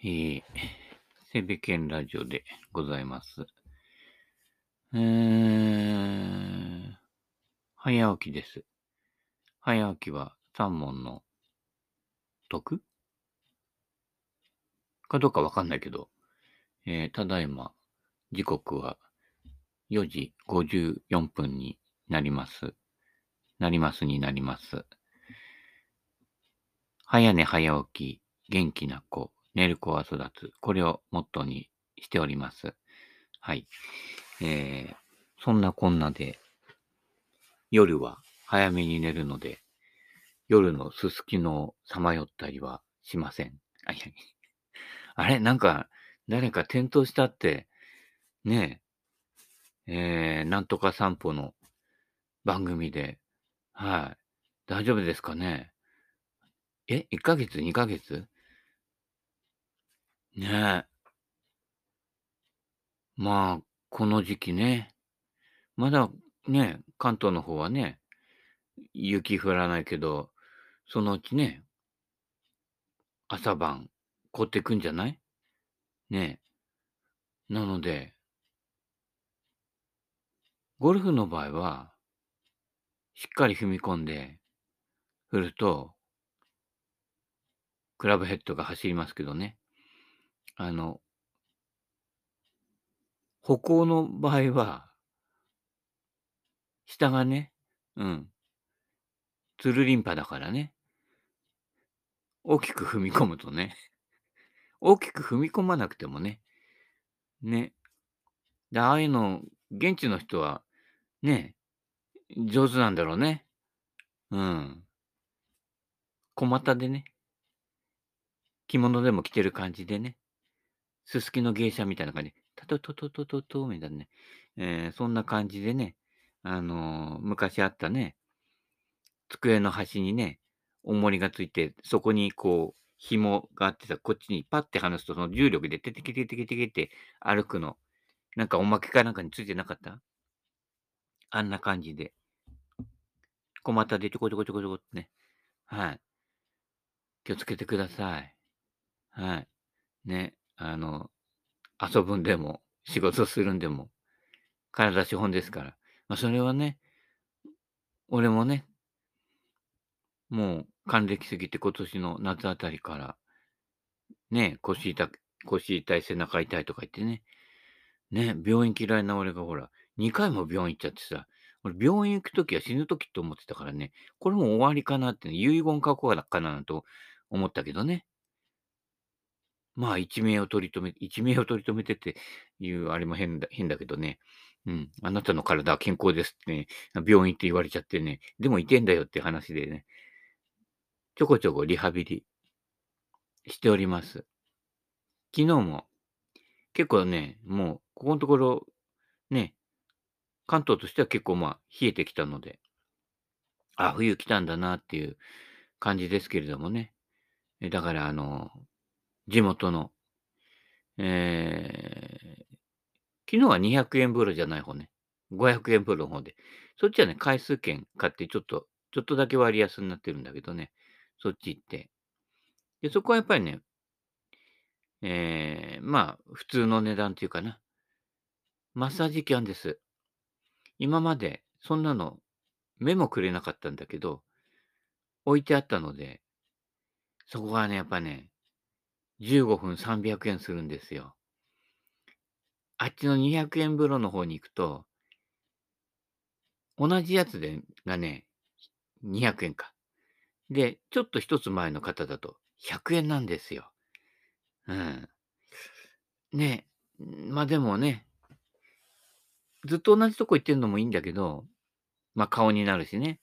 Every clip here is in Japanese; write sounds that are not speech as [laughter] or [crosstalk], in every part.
えー、セベケンラジオでございます。えー、早起きです。早起きは三問の得？かどうかわかんないけど、えー、ただいま、時刻は4時54分になります。なりますになります。早寝早起き、元気な子、寝る子は育つ。これをモットーにしております。はい。えー、そんなこんなで、夜は早めに寝るので、夜のすすきのをさまよったりはしません。あ、い [laughs] やあれ？なんか、誰か転倒したって、ねえ、えー、なんとか散歩の番組で、はい。大丈夫ですかね？え ?1 ヶ月 ?2 ヶ月？ねえ。まあ、この時期ね。まだね、関東の方はね、雪降らないけど、そのうちね、朝晩凍ってくんじゃない？ねえ。なので、ゴルフの場合は、しっかり踏み込んで振ると、クラブヘッドが走りますけどね。あの、歩行の場合は、下がね、うん、つるりんぱだからね。大きく踏み込むとね。大きく踏み込まなくてもね。ね。で、ああいうの、現地の人は、ね、上手なんだろうね。うん。小股でね。着物でも着てる感じでね。すすきの芸者みたいな感じ。タトトトトトトみたいなね。えー、そんな感じでね。あのー、昔あったね。机の端にね、重りがついて、そこにこう、紐があってさ、こっちにパッて離すと、その重力でテテケテテケテケって歩くの。なんかおまけかなんかについてなかったあんな感じで。小股でちょこちょこちょこちょこってね。はい。気をつけてください。はい。ね。あの、遊ぶんでも、仕事するんでも、体資本ですから。まあ、それはね、俺もね、もう還暦過ぎて今年の夏あたりから、ね、腰痛、腰痛い、背中痛いとか言ってね、ね、病院嫌いな俺がほら、2回も病院行っちゃってさ、俺病院行くときは死ぬときって思ってたからね、これも終わりかなって、ね、遺言書こうかなと思ったけどね。まあ、一命を取り留め、一命を取り留めてっていうあれも変だ、変だけどね。うん。あなたの体は健康ですってね、病院って言われちゃってね、でもいてんだよって話でね、ちょこちょこリハビリしております。昨日も結構ね、もうここのところね、関東としては結構まあ冷えてきたので、あ、冬来たんだなっていう感じですけれどもね。だからあの、地元の、えー、昨日は200円風呂じゃない方ね。500円風呂の方で。そっちはね、回数券買ってちょっと、ちょっとだけ割安になってるんだけどね。そっち行って。で、そこはやっぱりね、えー、まあ、普通の値段っていうかな。マッサージ機あんです。今まで、そんなの、目もくれなかったんだけど、置いてあったので、そこがね、やっぱね、15分300円するんですよ。あっちの200円風呂の方に行くと、同じやつでがね、200円か。で、ちょっと一つ前の方だと100円なんですよ。うん。ねまあでもね、ずっと同じとこ行ってんのもいいんだけど、まあ顔になるしね。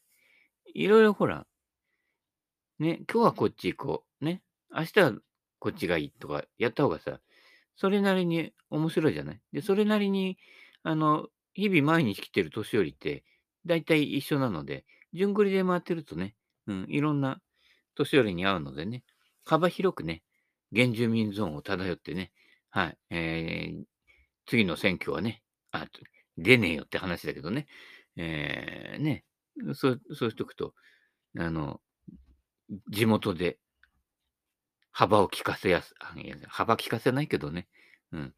いろいろほら、ね、今日はこっち行こう。ね。明日はこっちがいいとかやった方がさ、それなりに面白いじゃない？で、それなりに、あの、日々毎日来てる年寄りって、だいたい一緒なので、順繰りで回ってるとね、うん、いろんな年寄りに会うのでね、幅広くね、原住民ゾーンを漂ってね、はい、えー、次の選挙はね、あ、出ねえよって話だけどね、えー、ね、そう、そうしとくと、あの、地元で幅を利かせやす、幅利かせないけどね。うん。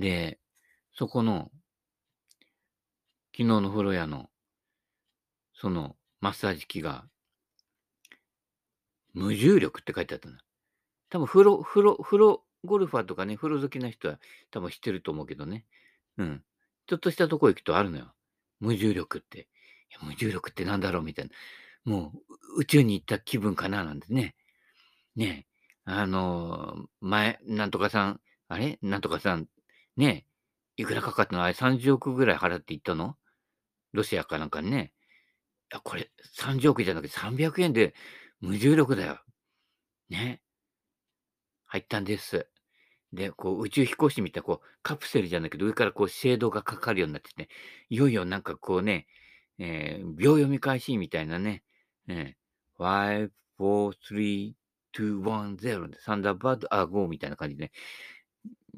で、そこの、昨日の風呂屋の、その、マッサージ機が、無重力って書いてあったの。多分、風呂、風呂、風呂ゴルファーとかね、風呂好きな人は多分知ってると思うけどね。うん。ちょっとしたとこ行くとあるのよ。無重力って。無重力ってなんだろうみたいな。もう宇宙に行った気分かななんてね。ねあの、前、なんとかさん、あれ？なんとかさん、ねいくらかかったの？あれ30億ぐらい払って行ったの？ロシアかなんかにね。いや、これ30億じゃなくて300円で無重力だよ。ね。入ったんです。で、こう宇宙飛行士みたいなこうカプセルじゃないけど上からこうシェードがかかるようになってて、いよいよなんかこうね、えー、秒読み開始みたいなね、えー、5、4、3、2、1、0でサンダーバード、あ、GO みたいな感じで、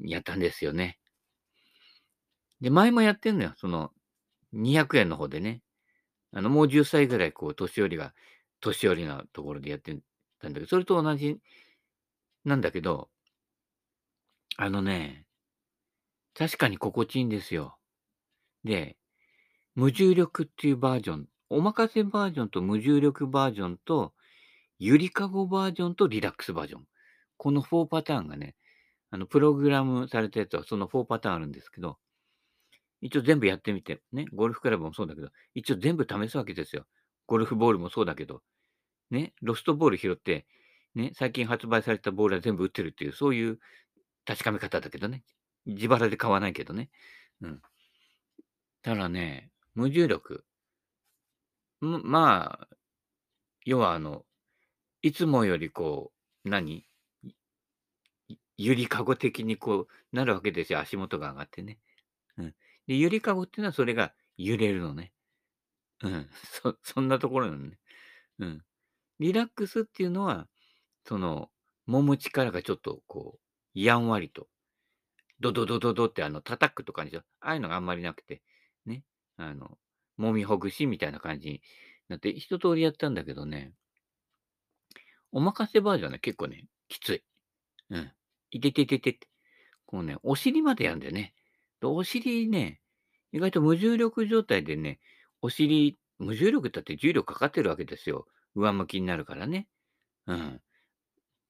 やったんですよね。で、前もやってんのよ。その、200円の方でね。あの、もう10歳ぐらい、こう、年寄りが、年寄りのところでやってたんだけど、それと同じなんだけど、あのね、確かに心地いいんですよ。で、無重力っていうバージョン、お任せバージョンと無重力バージョンと、ゆりかごバージョンとリラックスバージョン。この4パターンがね、あの、プログラムされたやつはその4パターンあるんですけど、一応全部やってみて、ね、ゴルフクラブもそうだけど、一応全部試すわけですよ。ゴルフボールもそうだけど、ね、ロストボール拾って、ね、最近発売されたボールは全部打ってるっていう、そういう確かめ方だけどね。自腹で買わないけどね。うん。ただね、無重力。まあ、要はあの、いつもよりこう、何？ゆりかご的にこうなるわけですよ。足元が上がってね。うん。で、ゆりかごっていうのはそれが揺れるのね。うん。[laughs] そ、そんなところなのね。うん。リラックスっていうのは、その、揉む力がちょっとこう、やんわりと、ドドドドドってあの、叩くとかにしょ。ああいうのがあんまりなくて、ね。あの、揉みほぐしみたいな感じになって、一通りやったんだけどね、お任せバージョンね、結構ね、きつい。うん。いててててて。こうね、お尻までやんだよね。お尻ね、意外と無重力状態でね、お尻、無重力だって重力かかってるわけですよ。上向きになるからね。うん。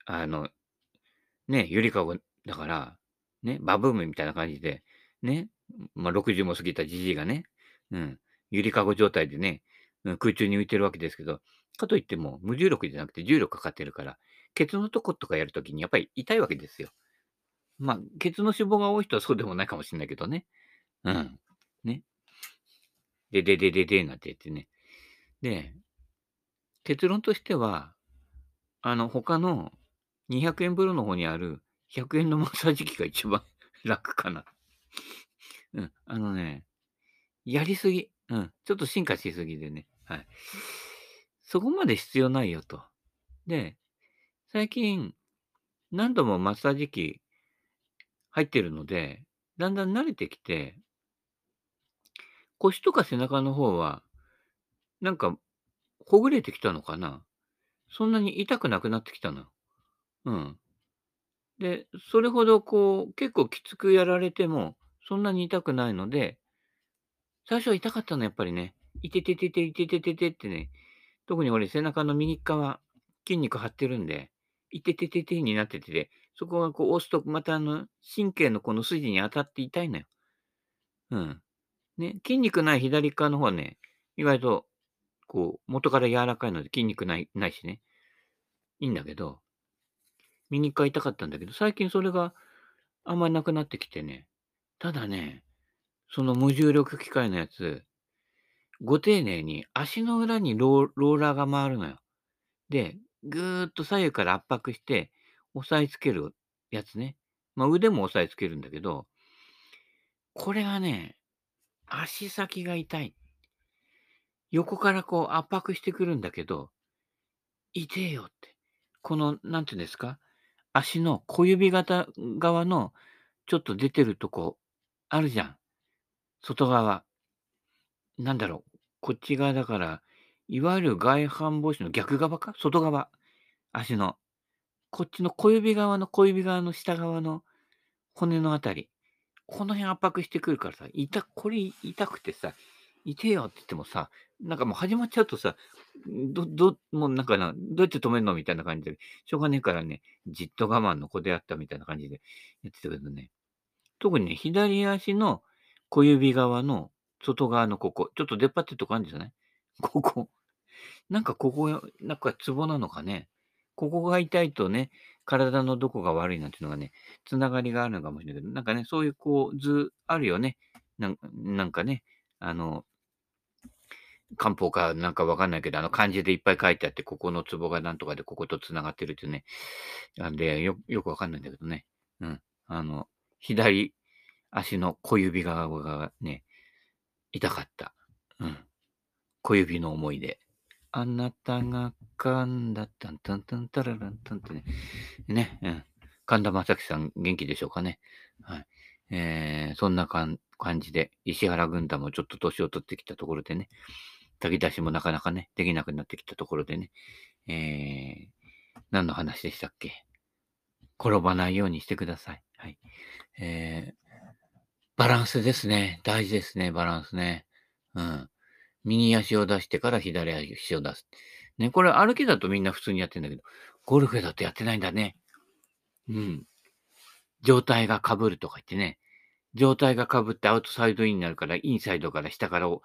あの、ね、ゆりかごだから、ね、バブームみたいな感じで、ね、まあ、60も過ぎたじじいがね、うん、ゆりかご状態でね、うん、空中に浮いてるわけですけど、かといっても無重力じゃなくて重力かかってるから、ケツのとことかやるときにやっぱり痛いわけですよ。まあ、ケツの脂肪が多い人はそうでもないかもしれないけどね。うん。ね。でででででなんて言ってね。で、結論としては、あの、他の200円風呂の方にある100円のマッサージ機が一番 [laughs] 楽かな。うん。あのね、やりすぎ。うん。ちょっと進化しすぎでね。はい。そこまで必要ないよと。で、最近、何度もマッサージ機入ってるので、だんだん慣れてきて、腰とか背中の方は、なんか、ほぐれてきたのかなそんなに痛くなくなってきたの。うん。で、それほどこう、結構きつくやられても、そんなに痛くないので、最初は痛かったの、やっぱりね。いてててて、いててててってね、特に俺背中の右側、筋肉張ってるんで、いててててになってて、そこがこう押すと、またあの、神経のこの筋に当たって痛いのよ。うん。ね、筋肉ない左側の方はね、意外と、こう、元から柔らかいので筋肉ない、ないしね。いいんだけど、見に行いたかったんだけど、最近それがあんまりなくなってきてね。ただね、その無重力機械のやつ、ご丁寧に足の裏にローラーが回るのよ。で、ぐーっと左右から圧迫して押さえつけるやつね。まあ腕も押さえつけるんだけど、これがね、足先が痛い。横からこう圧迫してくるんだけど、痛えよって。この、なんていうんですか？足の小指型側のちょっと出てるとこあるじゃん。外側。なんだろう。こっち側だから、いわゆる外反母趾の逆側か？外側。足の。こっちの小指側の小指側の下側の骨のあたり、この辺圧迫してくるからさ、痛これ痛くてさ、痛えよって言ってもさ、なんかもう始まっちゃうとさ、どどもうなんかな、どうやって止めんのみたいな感じで、しょうがねえからね、じっと我慢の子であったみたいな感じでやってたけどね。特にね、左足の小指側の外側のここ、ちょっと出っ張ってるとこあるんじゃない？[laughs] ここ。なんかここ、なんかツボなのかね？ここが痛いとね、体のどこが悪いなんていうのがね、つながりがあるのかもしれないけど、なんかね、そういうこう図あるよね。なんかね、あの、漢方かなんかわかんないけど、あの漢字でいっぱい書いてあって、ここのツボがなんとかでこことつながってるっていうね。なんで、よよくわかんないんだけどね。うん。あの、左足の小指側がね、痛かった。うん。小指の思い出。あなたが噛んだ、タンタンタンタラランタンってね。ね、うん。神田正輝さん元気でしょうかね。はい。えー、そんな感じで、石原軍団もちょっと年を取ってきたところでね、炊き出しもなかなかね、できなくなってきたところでね、えー、何の話でしたっけ？転ばないようにしてください。はい。えー、バランスですね。大事ですね、バランスね。うん。右足を出してから左足を出す。ね、これ歩きだとみんな普通にやってんだけど、ゴルフだとやってないんだね。うん。状態が被るとか言ってね。状態が被ってアウトサイドインになるから、インサイドから下からを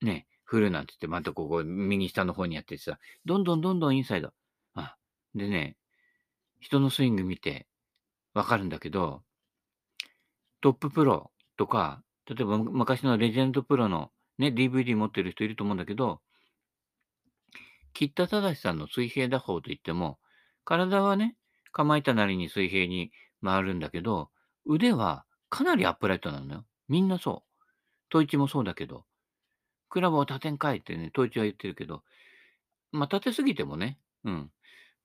ね、振るなんて言って、またここ右下の方にやってさ、どんどんどんどんインサイド。あ、でね、人のスイング見てわかるんだけど、トッププロとか、例えば昔のレジェンドプロのね、DVD 持ってる人いると思うんだけど、吉田正さんの水平打法といっても、体はね、構えたなりに水平に回るんだけど、腕はかなりアップライトなのよ。みんなそう。トイチもそうだけど、クラブを立てんかいってね、トイチは言ってるけど、まあ、立てすぎてもね、うん。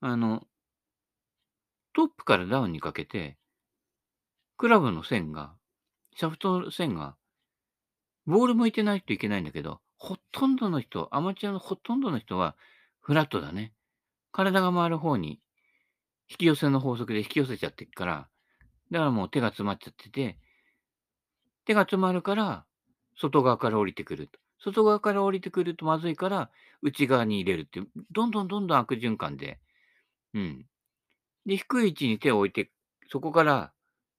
あの、トップからダウンにかけて、クラブの線が、シャフトの線がボール向いてないといけないんだけど、ほとんどの人、アマチュアのほとんどの人はフラットだね。体が回る方に引き寄せの法則で引き寄せちゃってるから、だからもう手が詰まっちゃってて、手が詰まるから、外側から降りてくると。外側から降りてくるとまずいから、内側に入れるって、どんどんどんどん悪循環で。うん。で、低い位置に手を置いて、そこから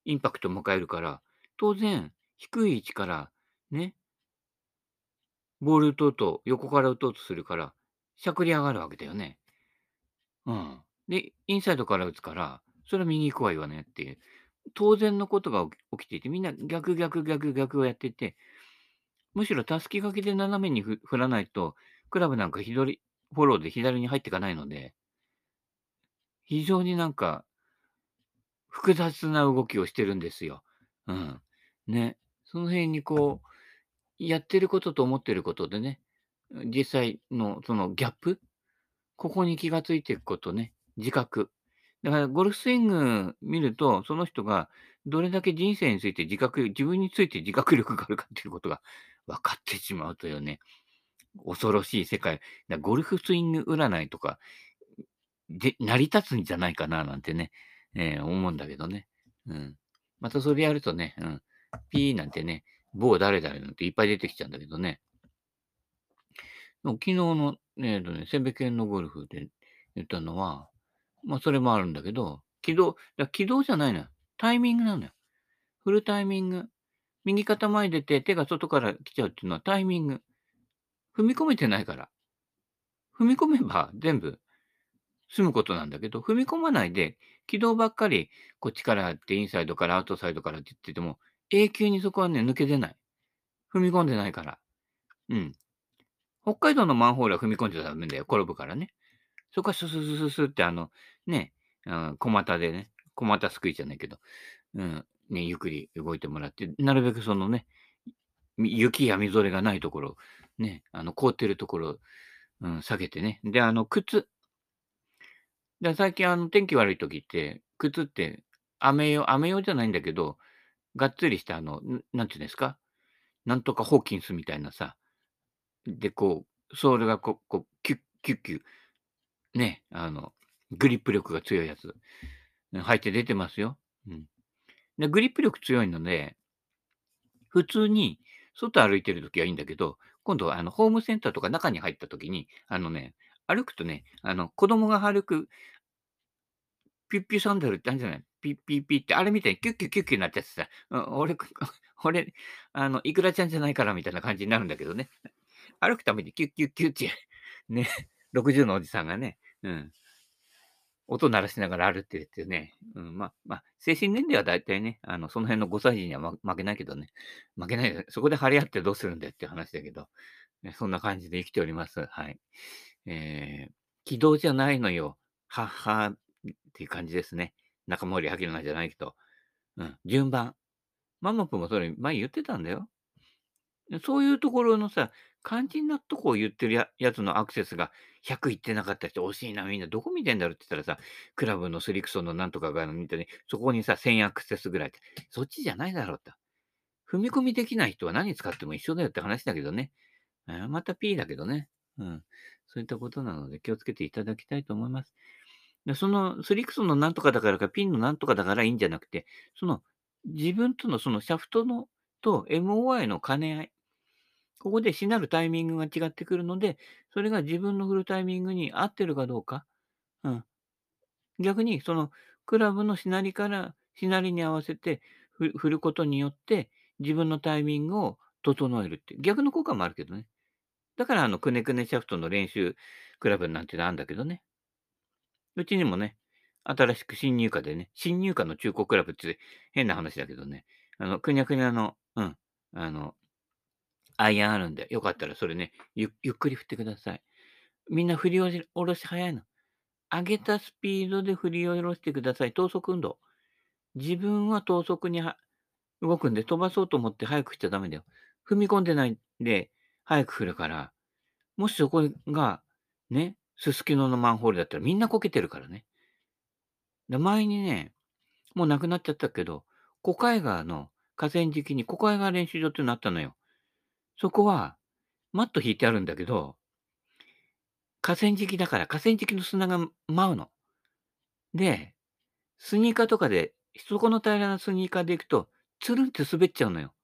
インパクトを迎えるから、当然、低い位置からね、ボール打とうと、横から打とうとするから、しゃくり上がるわけだよね。うん。で、インサイドから打つから、それは右行くわよねっていう、当然のことが起きていて、みんな逆逆逆逆をやってて、むしろたすき掛けで斜めに振らないと、クラブなんか左、フォローで左に入っていかないので、非常になんか、複雑な動きをしてるんですよ。うん。ね。その辺にこう、やってることと思ってることでね、実際のそのギャップ、ここに気がついていくことね、自覚。だからゴルフスイング見ると、その人がどれだけ人生について自覚、自分について自覚力があるかっていうことが分かってしまうというね、恐ろしい世界。だゴルフスイング占いとか、で、成り立つんじゃないかななんてね、えー、思うんだけどね。うん。またそれやるとね、うん。ピーなんてね、某誰々なんていっぱい出てきちゃうんだけどね。昨日の、ね、ね、セベケンのゴルフで言ったのは、まあそれもあるんだけど、軌道、軌道じゃないのよ。タイミングなのよ。フルタイミング。右肩前出て手が外から来ちゃうっていうのはタイミング。踏み込めてないから。踏み込めば全部済むことなんだけど、踏み込まないで軌道ばっかりこっちからってインサイドからアウトサイドからって言ってても、永久にそこはね、抜け出ない。踏み込んでないから。うん。北海道のマンホールは踏み込んじゃダメだよ。転ぶからね。そこはスススススってあの、ね、うん、小股でね、小股すくいじゃないけど、うん、ね、ゆっくり動いてもらって、なるべくそのね、雪やみぞれがないところ、ね、あの、凍ってるところ、うん、下げてね。で、あの、靴。で、最近あの、天気悪い時って、靴って雨用、雨用じゃないんだけど、がっつりしたあの、なんていうんですか、なんとかホーキンスみたいなさ、で、こう、ソールがこう、こうキュッキュッキュッ、ね、あの、グリップ力が強いやつ。入って出てますよ。うん。で、グリップ力強いので、普通に外歩いてるときはいいんだけど、今度はあのホームセンターとか中に入ったときに、あのね、歩くとね、あの子供が歩くピュッピュサンダルってあるんじゃない？ピッピッピッって、あれみたいにキュッキュッキュッキュになっちゃってさ、うん、俺、[laughs] 俺、あの、イクラちゃんじゃないからみたいな感じになるんだけどね。歩くためにキュッキュッキュッって、ね、[laughs] 60のおじさんがね、うん、音鳴らしながら歩ってるっていうね、うん、まあ、まあ、精神年齢は大体ね、あの、その辺の5歳児には、負けないけどね、負けない、そこで張り合ってどうするんだよっていう話だけど、ね、そんな感じで生きております。はい。えー、軌道じゃないのよ。ははっていう感じですね。中森明菜じゃないけど。うん、順番。ママプもそれ前言ってたんだよ。そういうところのさ、肝心なとこを言ってるやつのアクセスが100いってなかった人惜しいな、みんなどこ見てんだろうって言ったらさ、クラブのスリクソンのなんとかが見てね、そこにさ、1000アクセスぐらいって、そっちじゃないだろうと。踏み込みできない人は何使っても一緒だよって話だけどね。また P だけどね。うん。そういったことなので気をつけていただきたいと思います。でそのスリクソンのなんとかだからか、ピンのなんとかだからいいんじゃなくて、その自分とのそのシャフトのと MOI の兼ね合い。ここでしなるタイミングが違ってくるので、それが自分の振るタイミングに合ってるかどうか。うん。逆に、そのクラブのしなりからしなりに合わせて振ることによって、自分のタイミングを整えるって。逆の効果もあるけどね。だから、あの、くねくねシャフトの練習クラブなんてのあるんだけどね。うちにもね、新しく新入荷でね、新入荷の中古クラブって変な話だけどね、あの、くにゃくにゃの、うん、あの、アイアンあるんで、よかったらそれね、ゆゆっくり振ってください。みんな振り下ろし早いの。上げたスピードで振り下ろしてください。等速運動。自分は等速に動くんで、飛ばそうと思って早くしちゃダメだよ。踏み込んでないで、早く振るから、もしそこが、ね、すすきののマンホールだったらみんなこけてるからね。で、前にね、もう亡くなっちゃったけど、小海川の河川敷に小海川練習場ってなったのよ。そこは、マット引いてあるんだけど、河川敷だから河川敷の砂が舞うの。で、スニーカーとかで、そこの平らなスニーカーで行くと、つるんって滑っちゃうのよ。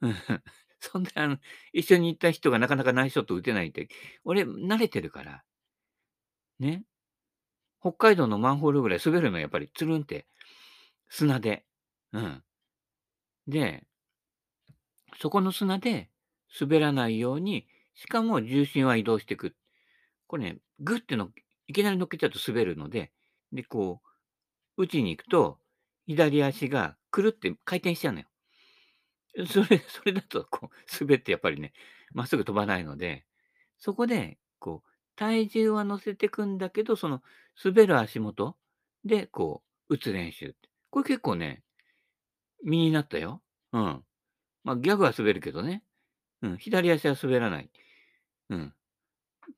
[laughs] そんで、あの、一緒に行った人がなかなかナイスショット打てないって、俺、慣れてるから、ね。北海道のマンホールぐらい滑るのやっぱりつるんって、砂で。うん。で、そこの砂で滑らないように、しかも重心は移動していく。これね、グッての、いきなり乗っけちゃうと滑るので、で、こう、打ちに行くと、左足がくるって回転しちゃうのよ。それ、それだと、こう、滑ってやっぱりね、まっすぐ飛ばないので、そこで、こう、体重は乗せてくんだけど、その滑る足元で、こう、打つ練習。これ結構ね、身になったよ。うん。まあ、ギャグは滑るけどね。うん。左足は滑らない。うん。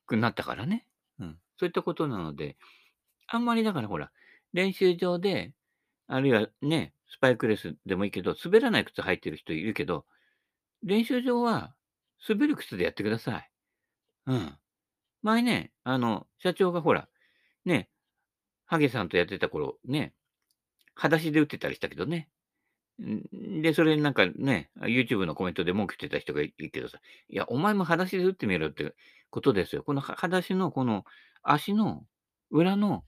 くなったからね。うん。そういったことなので、あんまりだからほら、練習場で、あるいはね、スパイクレスでもいいけど、滑らない靴履いてる人いるけど、練習場は滑る靴でやってください。うん。前ね、あの、社長がほら、ね、ハゲさんとやってた頃、ね、裸足で打ってたりしたけどね。で、それなんかね、YouTube のコメントで文句言ってた人がいるけどさ、いや、お前も裸足で打ってみろってことですよ。この裸足のこの足の裏の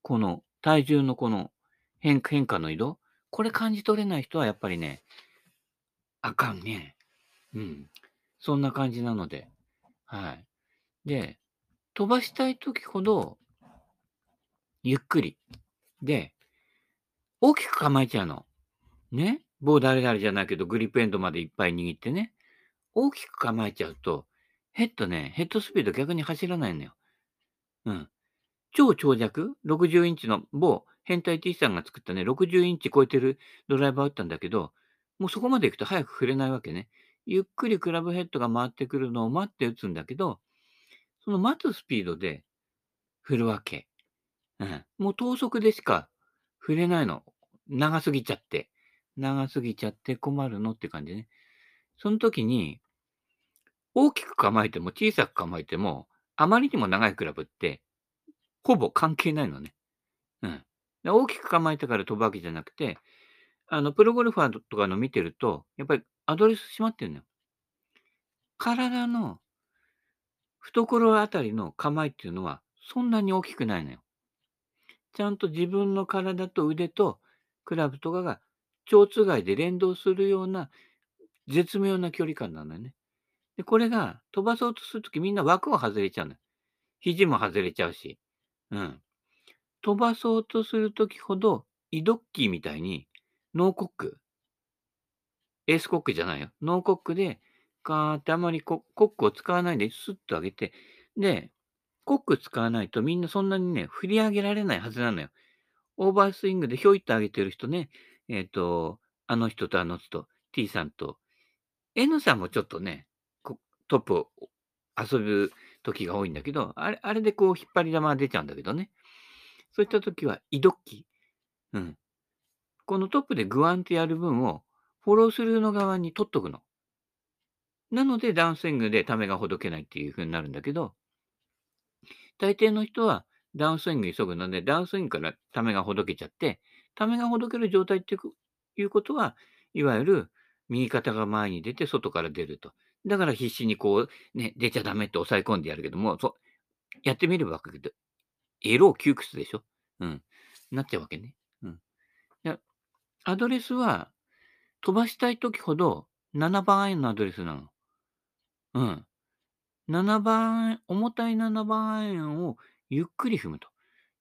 この体重のこの変変化の移動、これ感じ取れない人はやっぱりね、あかんね。うん。そんな感じなので、はい。で、飛ばしたい時ほど、ゆっくり。で、大きく構えちゃうの。ね？棒誰々じゃないけど、グリップエンドまでいっぱい握ってね。大きく構えちゃうと、ヘッドね、ヘッドスピード逆に走らないのよ。うん。超長尺 ?60 インチの某変態 T さんが作ったね、60インチ超えてるドライバー打ったんだけど、もうそこまで行くと早く振れないわけね。ゆっくりクラブヘッドが回ってくるのを待って打つんだけど、その待つスピードで振るわけ。うん。もう等速でしか振れないの。長すぎちゃって。長すぎちゃって困るのって感じね。その時に、大きく構えても小さく構えても、あまりにも長いクラブって、ほぼ関係ないのね。うん大きく構えてから飛ぶわけじゃなくて、あの、プロゴルファーとかの見てると、やっぱりアドレス閉まってるのよ。体の懐あたりの構えっていうのは、そんなに大きくないのよ。ちゃんと自分の体と腕とクラブとかが蝶つがいで連動するような絶妙な距離感なのよね。で、これが飛ばそうとするときみんな枠を外れちゃうのよ。肘も外れちゃうし。うん。飛ばそうとするときほど、イドッキーみたいにノーコック、エースコックじゃないよ。ノーコックで、ガーってあまりコックを使わないでスッと上げて、で、コック使わないとみんなそんなにね、振り上げられないはずなのよ。オーバースイングでひょいっと上げてる人ね、えっ、と、あの人とあの人、T さんと、N さんもちょっとね、トップを遊ぶ時が多いんだけど、あれあれでこう引っ張り玉が出ちゃうんだけどね。そういった時は、イドッキ。うん。このトップでグワンってやる分を、フォロースルーの側に取っとくの。なので、ダウンスイングでためがほどけないっていう風になるんだけど、大抵の人はダウンスイング急ぐので、ダウンスイングからためがほどけちゃって、ためがほどける状態っていうことは、いわゆる右肩が前に出て外から出ると。だから必死にこう、ね、出ちゃダメって抑え込んでやるけども、そうやってみればわかるけど、エロ窮屈でしょ？うん。なっちゃうわけね。うん。アドレスは飛ばしたいときほど7番アイアンのアドレスなの。うん。7番、重たい7番アイアンをゆっくり踏むと。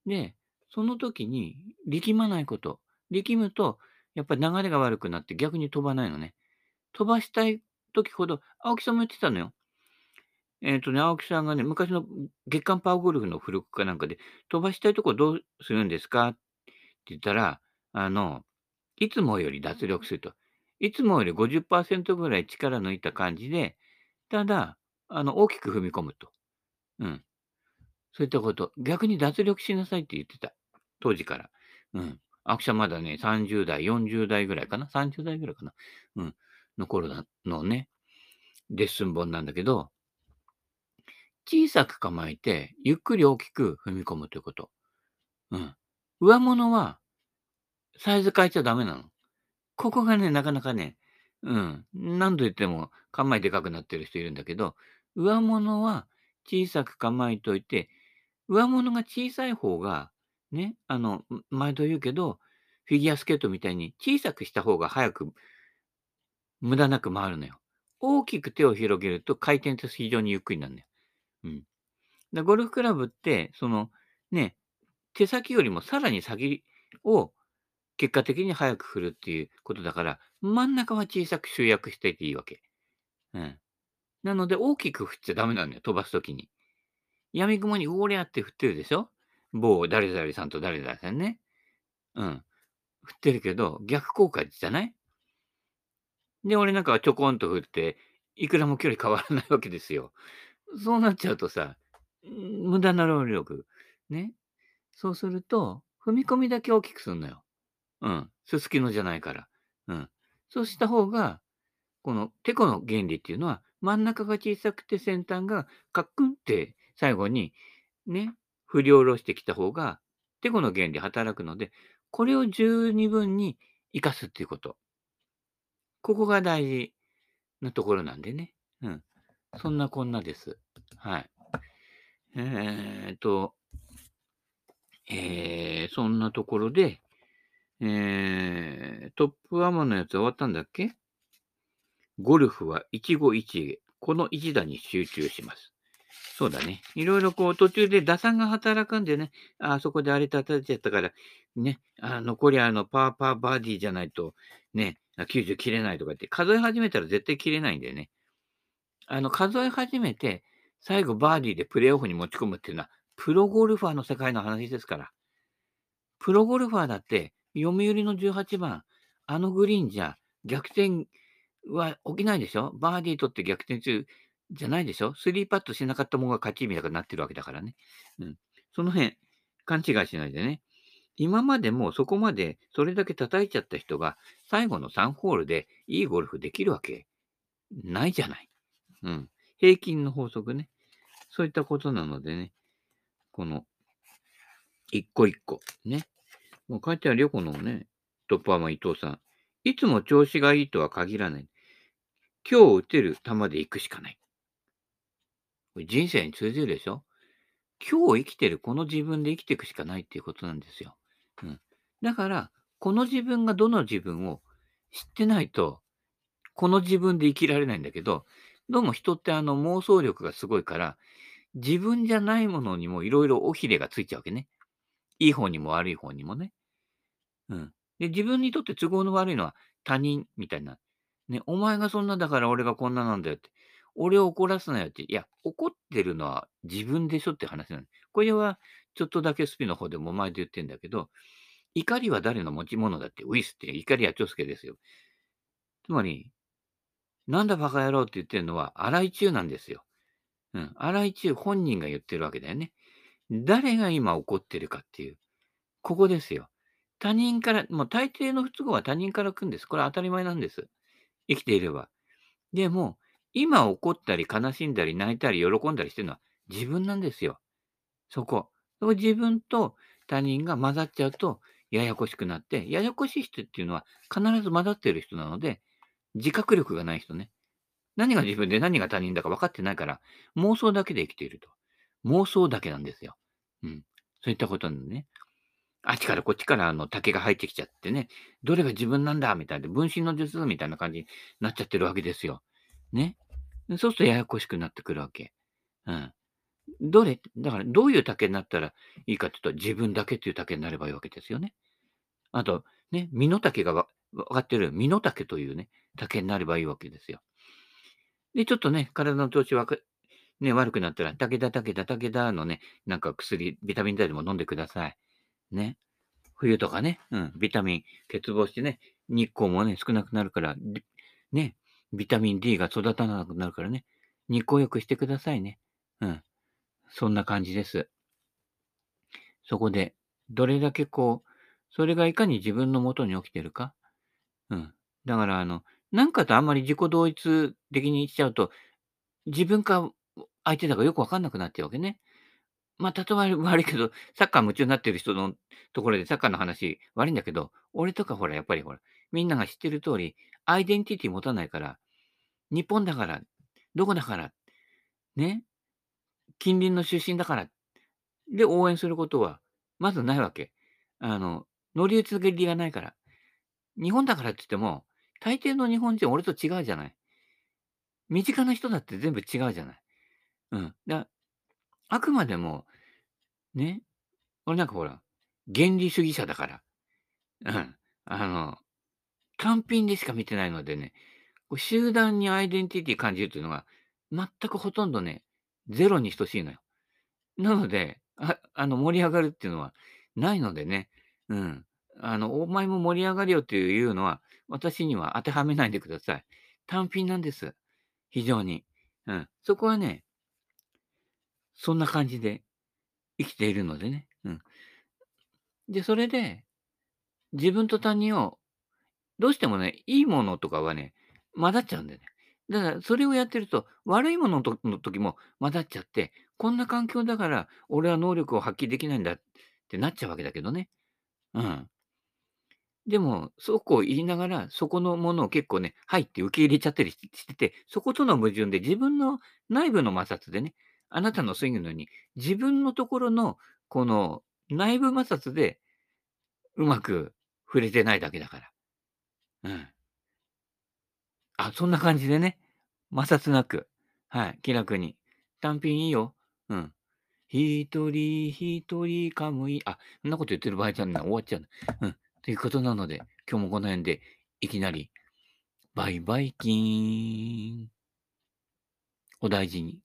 で、その時に力まないこと。力むと、やっぱり流れが悪くなって逆に飛ばないのね。飛ばしたい時ほど、青木さんも言ってたのよ。えっ、とね、青木さんがね、昔の月刊パワーゴルフの付録かなんかで、飛ばしたいとこどうするんですか？って言ったら、あの、いつもより脱力すると。いつもより50%ぐらい力抜いた感じで、ただ、あの、大きく踏み込むと。うん。そういったこと。逆に脱力しなさいって言ってた。当時から。うん。青木さんまだね、30代、40代ぐらいかな ?30 代ぐらいかなうん。の頃のね、レッスン本なんだけど、小さく構えて、ゆっくり大きく踏み込むということ。うん。上物は、サイズ変えちゃダメなの。ここがね、なかなかね、うん。何度言っても構えでかくなってる人いるんだけど、上物は小さく構えといて、上物が小さい方が、ね、あの、毎度言うけど、フィギュアスケートみたいに小さくした方が早く、無駄なく回るのよ。大きく手を広げると回転って非常にゆっくりなんだよ。うん。でゴルフクラブって、その、ね、手先よりもさらに先を結果的に早く振るっていうことだから、真ん中は小さく集約していていいわけ。うん。なので、大きく振っちゃダメなんだよ、飛ばすときに。闇雲におりゃって振ってるでしょ？某誰々さんと誰々さんね。うん。振ってるけど、逆効果じゃない？で、俺なんかはちょこんと振って、いくらも距離変わらないわけですよ。そうなっちゃうとさ、無駄な労力。ね。そうすると、踏み込みだけ大きくするのよ。うん。すすきのじゃないから。うん。そうした方が、このテコの原理っていうのは、真ん中が小さくて先端がカックンって最後にね、振り下ろしてきた方が、テコの原理働くので、これを十二分に活かすっていうこと。ここが大事なところなんでね。うん。そんなこんなです。はい。えー、っと、えー、そんなところで、えー、トップアマのやつ終わったんだっけ？ゴルフは一期一会。この一打に集中します。そうだね。いろいろこう途中で打算が働くんでね、あそこであれ立てちゃったから、ね、あ残りあのパーパーバーディーじゃないと、ね、90切れないとか言って数え始めたら絶対切れないんだよね。あの数え始めて、最後バーディーでプレーオフに持ち込むっていうのは、プロゴルファーの世界の話ですから。プロゴルファーだって、読売の18番、あのグリーンじゃ逆転は起きないでしょ？バーディー取って逆転中じゃないでしょ？スリーパットしなかったものが勝ちみたいになってるわけだからね。うん。その辺、勘違いしないでね。今までもそこまでそれだけ叩いちゃった人が最後の3ホールでいいゴルフできるわけないじゃない。うん。平均の法則ね。そういったことなのでね。この、一個一個ね。もう書いてあるよ、このね、トップアーマー伊藤さん。いつも調子がいいとは限らない。今日打てる球で行くしかない。これ人生に通じるでしょ？今日生きてるこの自分で生きていくしかないっていうことなんですよ。うん。だから、この自分がどの自分を知ってないと、この自分で生きられないんだけど、どうも人ってあの妄想力がすごいから、自分じゃないものにもいろいろ尾ひれがついちゃうわけね。いい方にも悪い方にもね。うん。で、自分にとって都合の悪いのは他人みたいな。ね、お前がそんなだから俺がこんななんだよって。俺を怒らすなよって。いや、怒ってるのは自分でしょって話なの。これはちょっとだけスピの方でも前で言ってんだけど、怒りは誰の持ち物だって、ウィスって怒りは長介ですよ。つまり、なんだバカ野郎って言ってるのは、荒井中なんですよ。うん。荒井中本人が言ってるわけだよね。誰が今怒ってるかっていう。ここですよ。他人から、もう大抵の不都合は他人から来るんです。これは当たり前なんです。生きていれば。でも、今怒ったり悲しんだり泣いたり喜んだりしてるのは自分なんですよ。そこ。そこ自分と他人が混ざっちゃうとややこしくなって、ややこしい人っていうのは必ず混ざってる人なので、自覚力がない人ね。何が自分で何が他人だか分かってないから、妄想だけで生きていると。妄想だけなんですよ。うん。そういったことなんでね。あっちからこっちからあの竹が入ってきちゃってね、どれが自分なんだみたいな、分身の術みたいな感じになっちゃってるわけですよ。ね。そうするとややこしくなってくるわけ。うん。どれ、だからどういう竹になったらいいかというと、自分だけという竹になればいいわけですよね。あと、ね、身の丈がわ分かってる？身の丈というね、竹になればいいわけですよ。で、ちょっとね、体の調子わか、ね、悪くなったら、武田、武田、武田のね、なんか薬、ビタミン剤でも飲んでください。ね。冬とかね、うん、ビタミン欠乏してね、日光もね、少なくなるから、ね、ビタミン D が育たなくなるからね、日光よくしてくださいね。うん。そんな感じです。そこで、どれだけこう、それがいかに自分のもとに起きてるか。うん。だから、あの、なんかとあんまり自己同一的にしちゃうと、自分か相手だかよくわかんなくなっちゃうわけね。まあ、例えば悪いけど、サッカー夢中になってる人のところでサッカーの話悪いんだけど、俺とかほら、やっぱりほら、みんなが知ってる通り、アイデンティティ持たないから、日本だから、どこだから、ね、近隣の出身だから、で応援することは、まずないわけ。あの、乗り移りがないから。日本だからって言っても、大抵の日本人俺と違うじゃない。身近な人だって全部違うじゃない。うん。だあくまでも、ね、俺なんかほら、原理主義者だから、うん。あの、単品でしか見てないのでね、集団にアイデンティティ感じるというのが、全くほとんどね、ゼロに等しいのよ。なので、ああの、盛り上がるっていうのはないのでね、うん。あの、お前も盛り上がるよっていうのは、私には当てはめないでください。単品なんです。非常に。うん。そこはね、そんな感じで生きているのでね。うん。で、それで、自分と他人を、どうしてもね、いいものとかはね、混ざっちゃうんだよね。だから、それをやってると、悪いものの時も混ざっちゃって、こんな環境だから、俺は能力を発揮できないんだってなっちゃうわけだけどね。うん。でも、そうこう言いながら、そこのものを結構ね、はいって受け入れちゃったりしてて、そことの矛盾で自分の内部の摩擦でね、あなたのスイングのように、自分のところのこの内部摩擦でうまく触れてないだけだから。うん。あ、そんな感じでね、摩擦なく、はい、気楽に。単品いいよ。うん。一人一人かむい、あ、そんなこと言ってる場合じゃんな、終わっちゃう。うん。ということなので、今日もこの辺で、いきなり、バイバイキーン。お大事に。